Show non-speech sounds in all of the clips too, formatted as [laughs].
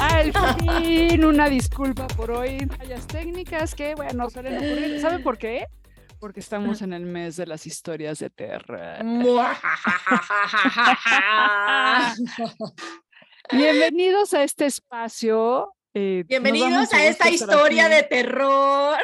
Al [laughs] fin, una disculpa por hoy, fallas técnicas que, bueno, suelen ocurrir. ¿Saben por qué? Porque estamos en el mes de las historias de terror. [laughs] Bienvenidos a este espacio. Eh, Bienvenidos a esta historia de terror.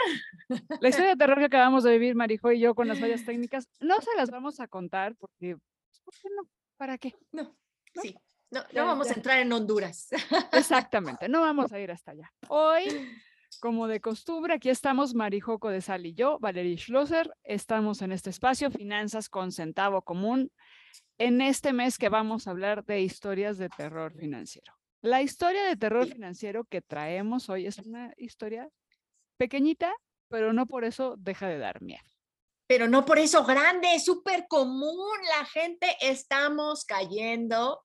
La historia de terror que acabamos de vivir, Marijo y yo, con las fallas técnicas, no se las vamos a contar porque, ¿por qué no? ¿Para qué? No, sí. No, no vamos a entrar en Honduras. Exactamente, no vamos a ir hasta allá. Hoy, [laughs] como de costumbre, aquí estamos Marijoco de Sal y yo, Valerie Schlosser. Estamos en este espacio, Finanzas con Centavo Común, en este mes que vamos a hablar de historias de terror financiero. La historia de terror financiero que traemos hoy es una historia pequeñita, pero no por eso deja de dar miedo pero no por eso grande, es súper común. La gente estamos cayendo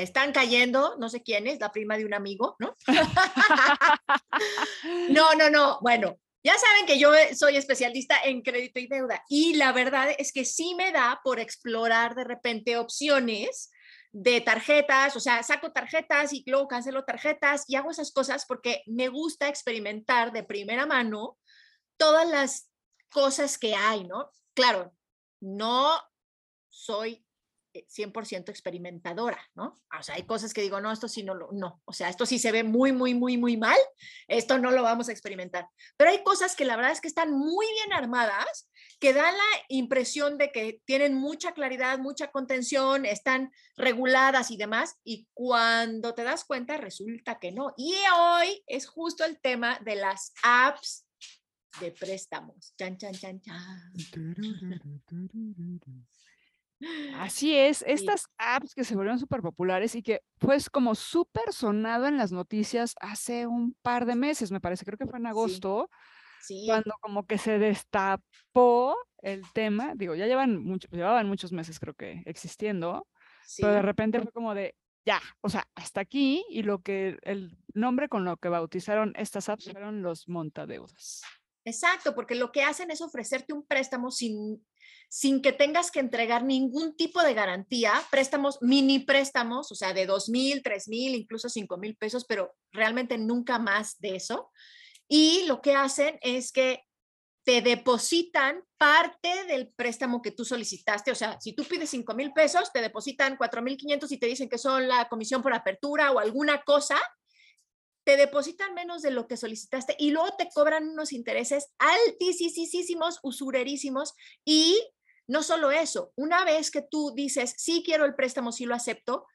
están cayendo, no sé quién es, la prima de un amigo, ¿no? [laughs] no, no, no. Bueno, ya saben que yo soy especialista en crédito y deuda y la verdad es que sí me da por explorar de repente opciones de tarjetas, o sea, saco tarjetas y luego cancelo tarjetas y hago esas cosas porque me gusta experimentar de primera mano todas las cosas que hay, ¿no? Claro, no soy 100% experimentadora, ¿no? O sea, hay cosas que digo, no, esto sí no lo, no, o sea, esto sí se ve muy, muy, muy, muy mal, esto no lo vamos a experimentar. Pero hay cosas que la verdad es que están muy bien armadas, que dan la impresión de que tienen mucha claridad, mucha contención, están reguladas y demás, y cuando te das cuenta resulta que no. Y hoy es justo el tema de las apps de préstamos. Chan, chan, chan, chan. Así es, estas apps que se volvieron súper populares y que pues como súper sonado en las noticias hace un par de meses, me parece, creo que fue en agosto, cuando como que se destapó el tema, digo, ya llevan mucho, llevaban muchos meses creo que existiendo, pero de repente fue como de, ya, o sea, hasta aquí y lo que el nombre con lo que bautizaron estas apps fueron los montadeudas. Exacto, porque lo que hacen es ofrecerte un préstamo sin sin que tengas que entregar ningún tipo de garantía, préstamos, mini préstamos, o sea, de dos mil, tres mil, incluso cinco mil pesos, pero realmente nunca más de eso. Y lo que hacen es que te depositan parte del préstamo que tú solicitaste. O sea, si tú pides cinco mil pesos, te depositan cuatro mil quinientos y te dicen que son la comisión por apertura o alguna cosa, te depositan menos de lo que solicitaste y luego te cobran unos intereses altísimos, usurerísimos y no solo eso, una vez que tú dices, sí quiero el préstamo, sí lo acepto,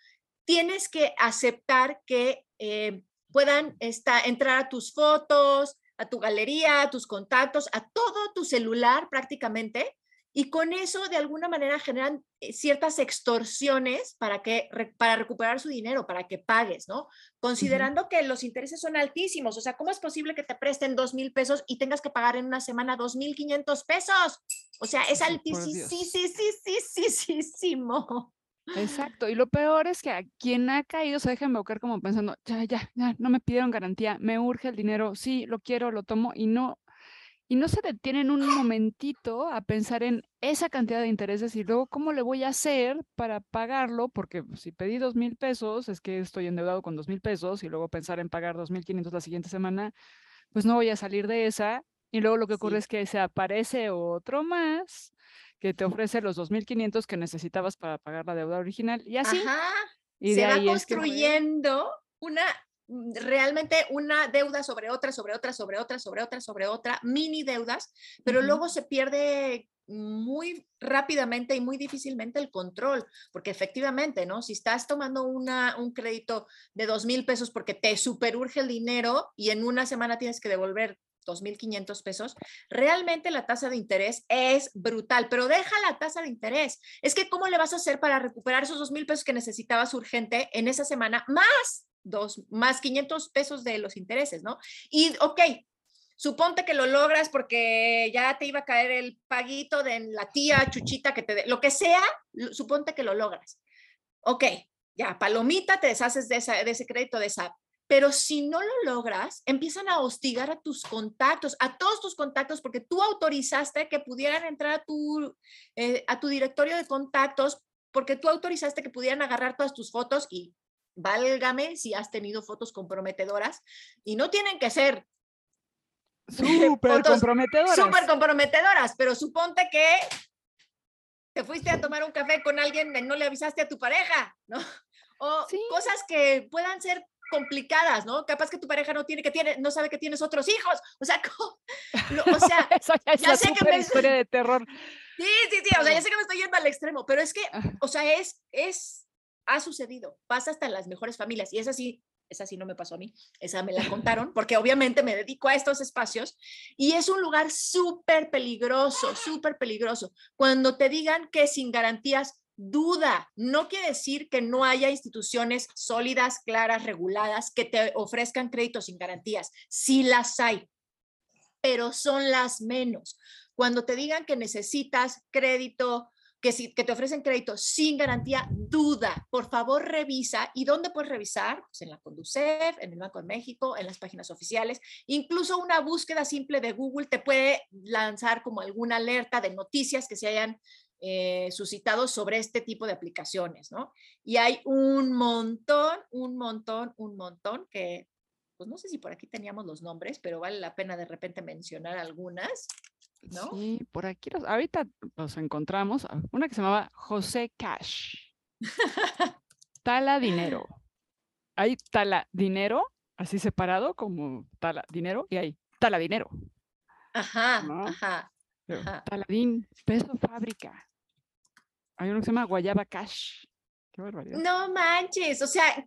tienes que aceptar que eh, puedan entrar a tus fotos, a tu galería, a tus contactos, a todo tu celular prácticamente, y con eso de alguna manera generan eh, ciertas extorsiones para que para recuperar su dinero, para que pagues, ¿no? Considerando que los intereses son altísimos, o sea, ¿cómo es posible que te presten dos mil pesos y tengas que pagar en una semana dos mil quinientos pesos? O sea, es altísimo, Exacto, y lo peor es que a quien ha caído se deja invocar como pensando, ya, ya, ya, no me pidieron garantía, me urge el dinero, sí, lo quiero, lo tomo, y no, y no se detienen un momentito a pensar en esa cantidad de intereses y luego cómo le voy a hacer para pagarlo, porque si pedí dos mil pesos, es que estoy endeudado con dos mil pesos y luego pensar en pagar dos mil quinientos la siguiente semana, pues no voy a salir de esa. Y luego lo que ocurre es que se aparece otro más que te ofrece los dos mil quinientos que necesitabas para pagar la deuda original y así. Y se va construyendo una realmente una deuda sobre otra, sobre otra, sobre otra, sobre otra, sobre otra, mini deudas, pero luego se pierde muy rápidamente y muy difícilmente el control, porque efectivamente, ¿no? Si estás tomando una, un crédito de dos mil pesos porque te superurge el dinero y en una semana tienes que devolver 2.500 pesos, realmente la tasa de interés es brutal, pero deja la tasa de interés. Es que, ¿cómo le vas a hacer para recuperar esos 2.000 pesos que necesitabas urgente en esa semana más? Dos, más 500 pesos de los intereses, ¿no? Y, ok, suponte que lo logras porque ya te iba a caer el paguito de la tía Chuchita que te dé, lo que sea, suponte que lo logras. Ok, ya, palomita, te deshaces de, esa, de ese crédito, de esa. Pero si no lo logras, empiezan a hostigar a tus contactos, a todos tus contactos, porque tú autorizaste que pudieran entrar a tu, eh, a tu directorio de contactos, porque tú autorizaste que pudieran agarrar todas tus fotos y válgame si has tenido fotos comprometedoras y no tienen que ser [laughs] súper comprometedoras. Súper comprometedoras, pero suponte que te fuiste a tomar un café con alguien, no le avisaste a tu pareja, ¿no? O cosas que puedan ser complicadas, ¿no? Capaz que tu pareja no tiene que tiene, no sabe que tienes otros hijos. [laughs] O sea, o sea, [laughs] ya, sé que me historia de terror. Sí, sí, sí, o sea, ya sé que me estoy yendo al extremo, pero es que, o sea, es, es, ha sucedido, pasa hasta las mejores familias y es así, esa sí no me pasó a mí, esa me la contaron, porque obviamente me dedico a estos espacios y es un lugar súper peligroso, súper peligroso. Cuando te digan que sin garantías, duda, no quiere decir que no haya instituciones sólidas, claras, reguladas, que te ofrezcan créditos sin garantías. Sí las hay, pero son las menos. Cuando te digan que necesitas crédito que, si, que te ofrecen crédito sin garantía, duda, por favor revisa. ¿Y dónde puedes revisar? Pues en la Conducef, en el Banco de México, en las páginas oficiales. Incluso una búsqueda simple de Google te puede lanzar como alguna alerta de noticias que se hayan eh, suscitado sobre este tipo de aplicaciones, ¿no? Y hay un montón, un montón, un montón que, pues no sé si por aquí teníamos los nombres, pero vale la pena de repente mencionar algunas. Sí, por aquí ahorita los encontramos. Ah, una que se llamaba José Cash. [laughs] Tala Dinero. Hay Tala Dinero, así separado como Tala Dinero, y hay Tala Dinero. Ajá, ajá, Taladín, peso fábrica. Hay uno que se llama Guayaba Cash. Qué barbaridad. No manches, o sea,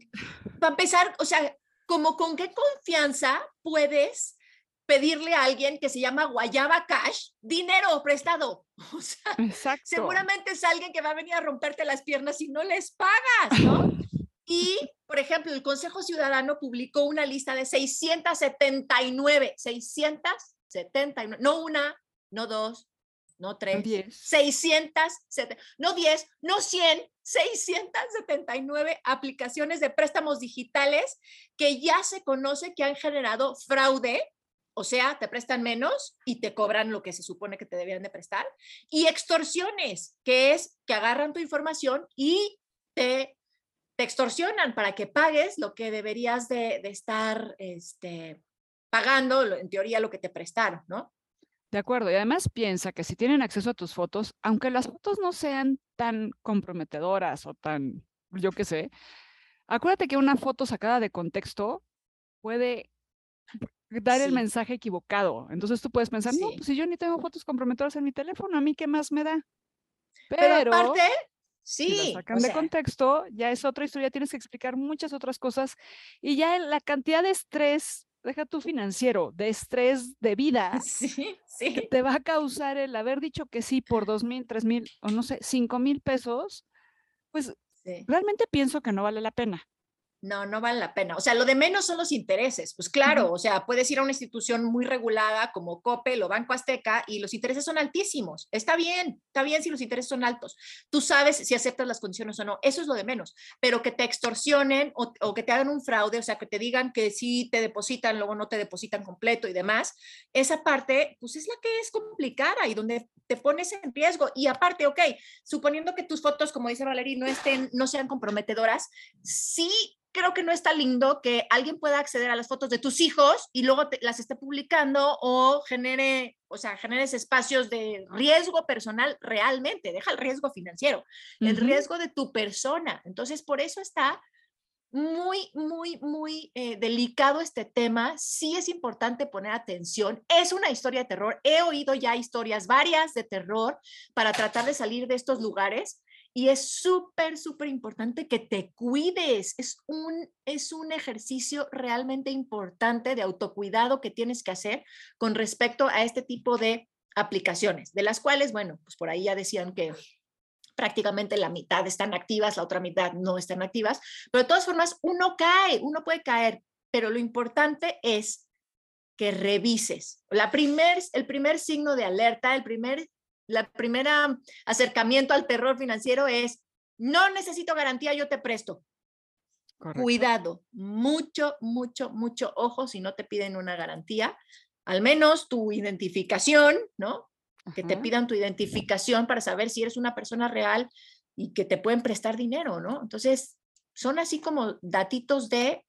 para empezar, o sea, como con qué confianza puedes pedirle a alguien que se llama Guayaba Cash dinero prestado. [laughs] O sea, seguramente es alguien que va a venir a romperte las piernas si no les pagas, ¿no? [laughs] Y, por ejemplo, el Consejo Ciudadano publicó una lista de 679, 679, no una, no dos, no tres, 600, no 10, no 100, 679 aplicaciones de préstamos digitales que ya se conoce que han generado fraude o sea, te prestan menos y te cobran lo que se supone que te debían de prestar. Y extorsiones, que es que agarran tu información y te, te extorsionan para que pagues lo que deberías de, estar este, pagando, en teoría, lo que te prestaron, ¿no? De acuerdo, y además piensa que si tienen acceso a tus fotos, aunque las fotos no sean tan comprometedoras o tan, yo qué sé, acuérdate que una foto sacada de contexto puede dar el mensaje equivocado. Entonces tú puedes pensar, no, pues si yo ni tengo fotos comprometedoras en mi teléfono, ¿a mí qué más me da? Pero, aparte, sí. Si sacan de contexto, ya es otra historia, tienes que explicar muchas otras cosas y ya la cantidad de estrés, deja tu financiero, de estrés de vida, sí, [laughs] sí. que te va a causar el haber dicho que sí por dos mil, tres mil o no sé, cinco mil pesos, pues realmente pienso que no vale la pena. No, no vale la pena. O sea, lo de menos son los intereses. Pues claro, o sea, puedes ir a una institución muy regulada como COPE o Banco Azteca y los intereses son altísimos. Está bien, está bien si los intereses son altos. Tú sabes si aceptas las condiciones o no. Eso es lo de menos. Pero que te extorsionen o, que te hagan un fraude, o sea, que te digan que sí te depositan, luego no te depositan completo y demás, esa parte, pues es la que es complicada y donde te pones en riesgo. Y aparte, ok, suponiendo que tus fotos, como dice Valerie, no estén, no sean comprometedoras, sí creo que no está lindo que alguien pueda acceder a las fotos de tus hijos y luego las esté publicando o genere, o sea, generes espacios de riesgo personal realmente, deja el riesgo financiero, el riesgo de tu persona. Entonces, por eso está muy, muy, muy eh, delicado este tema. Sí es importante poner atención. Es una historia de terror. He oído ya historias varias de terror para tratar de salir de estos lugares y es súper, súper importante que te cuides. Es un, es un ejercicio realmente importante de autocuidado que tienes que hacer con respecto a este tipo de aplicaciones, de las cuales, bueno, pues por ahí ya decían que prácticamente la mitad están activas, la otra mitad no están activas, pero de todas formas uno cae, uno puede caer, pero lo importante es que revises. La primer, el primer signo de alerta, el primer la primera acercamiento al terror financiero es, no necesito garantía, yo te presto. Cuidado, mucho, mucho, mucho ojo si no te piden una garantía, al menos tu identificación, ¿no? Que te pidan tu identificación para saber si eres una persona real y que te pueden prestar dinero, ¿no? Entonces, son así como datitos de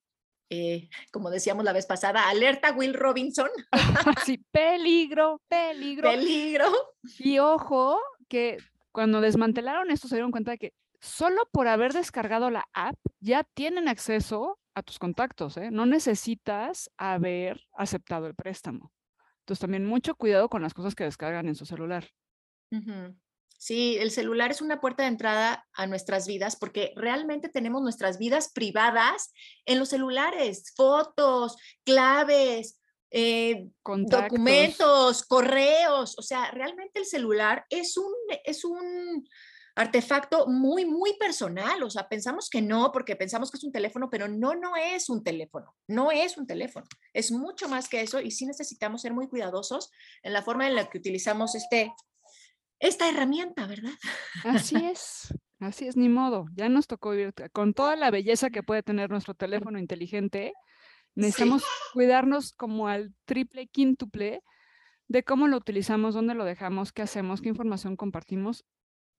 eh, como decíamos la vez pasada, alerta Will Robinson. [laughs] sí, peligro, peligro. Peligro. Y ojo, que cuando desmantelaron esto se dieron cuenta de que solo por haber descargado la app ya tienen acceso a tus contactos, ¿eh? No necesitas haber aceptado el préstamo. Entonces también mucho cuidado con las cosas que descargan en su celular. Sí, el celular es una puerta de entrada a nuestras vidas porque realmente tenemos nuestras vidas privadas en los celulares, fotos, claves, eh, documentos, correos. O sea, realmente el celular es un, es un artefacto muy, muy personal. O sea, pensamos que no, porque pensamos que es un teléfono, pero no, no es un teléfono. No es un teléfono. Es mucho más que eso y sí necesitamos ser muy cuidadosos en la forma en la que utilizamos este esta herramienta, ¿verdad? Así [laughs] es, así es, ni modo. Ya nos tocó vivir con toda la belleza que puede tener nuestro teléfono inteligente. Necesitamos cuidarnos como al triple, quíntuple de cómo lo utilizamos, dónde lo dejamos, qué hacemos, qué información compartimos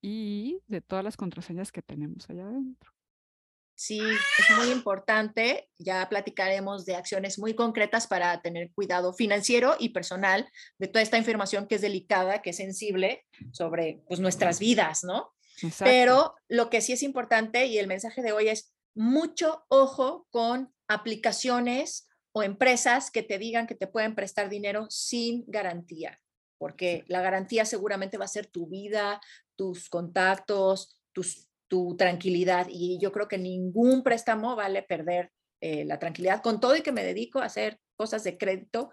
y de todas las contraseñas que tenemos allá adentro. Sí, es muy importante. Ya platicaremos de acciones muy concretas para tener cuidado financiero y personal de toda esta información que es delicada, que es sensible sobre pues, nuestras vidas, ¿no? Pero lo que sí es importante y el mensaje de hoy es mucho ojo con aplicaciones o empresas que te digan que te pueden prestar dinero sin garantía, porque la garantía seguramente va a ser tu vida, tus contactos, tus tu tranquilidad y yo creo que ningún préstamo vale perder eh, la tranquilidad, con todo y que me dedico a hacer cosas de crédito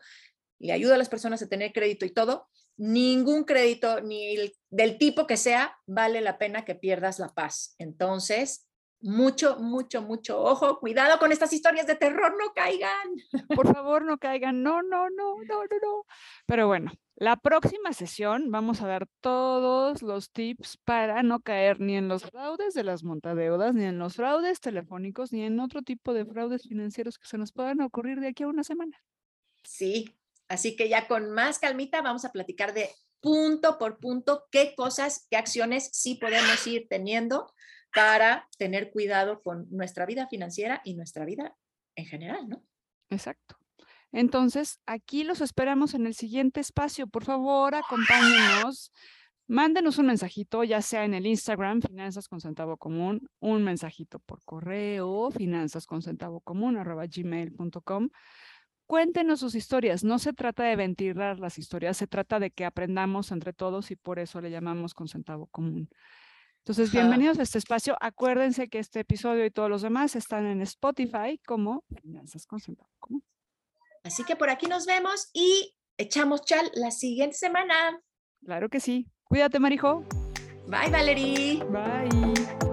y ayudo a las personas a tener crédito y todo, ningún crédito, ni del tipo que sea, vale la pena que pierdas la paz. Entonces, mucho, mucho, mucho ojo, cuidado con estas historias de terror, no caigan. [laughs] Por favor, no caigan, no, no, no, no, no, no. Pero bueno, la próxima sesión vamos a dar todos los tips para no caer ni en los fraudes de las montadeudas, ni en los fraudes telefónicos, ni en otro tipo de fraudes financieros que se nos puedan ocurrir de aquí a una semana. Sí, así que ya con más calmita vamos a platicar de punto por punto qué cosas, qué acciones sí podemos ir teniendo para tener cuidado con nuestra vida financiera y nuestra vida en general, ¿no? Exacto. Entonces, aquí los esperamos en el siguiente espacio. Por favor, acompáñenos. Mándenos un mensajito, ya sea en el Instagram, Finanzas con Común, un mensajito por correo, finanzas con centavo común, arroba gmail.com. Cuéntenos sus historias. No se trata de ventilar las historias, se trata de que aprendamos entre todos y por eso le llamamos con centavo común. Entonces, bienvenidos a este espacio. Acuérdense que este episodio y todos los demás están en Spotify como Finanzas con Común. Así que por aquí nos vemos y echamos chal la siguiente semana. Claro que sí. Cuídate, Marijo. Bye, Valerie. Bye.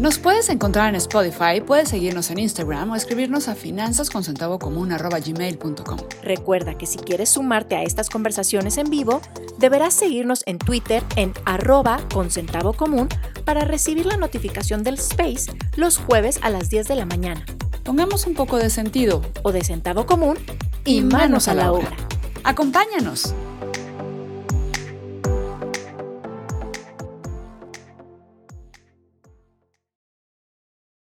Nos puedes encontrar en Spotify, puedes seguirnos en Instagram o escribirnos a finanzasconcentavocomún.gmail.com. Recuerda que si quieres sumarte a estas conversaciones en vivo, deberás seguirnos en Twitter en arroba común para recibir la notificación del space los jueves a las 10 de la mañana. Pongamos un poco de sentido o de centavo común y, manos, a la obra. Acompáñanos.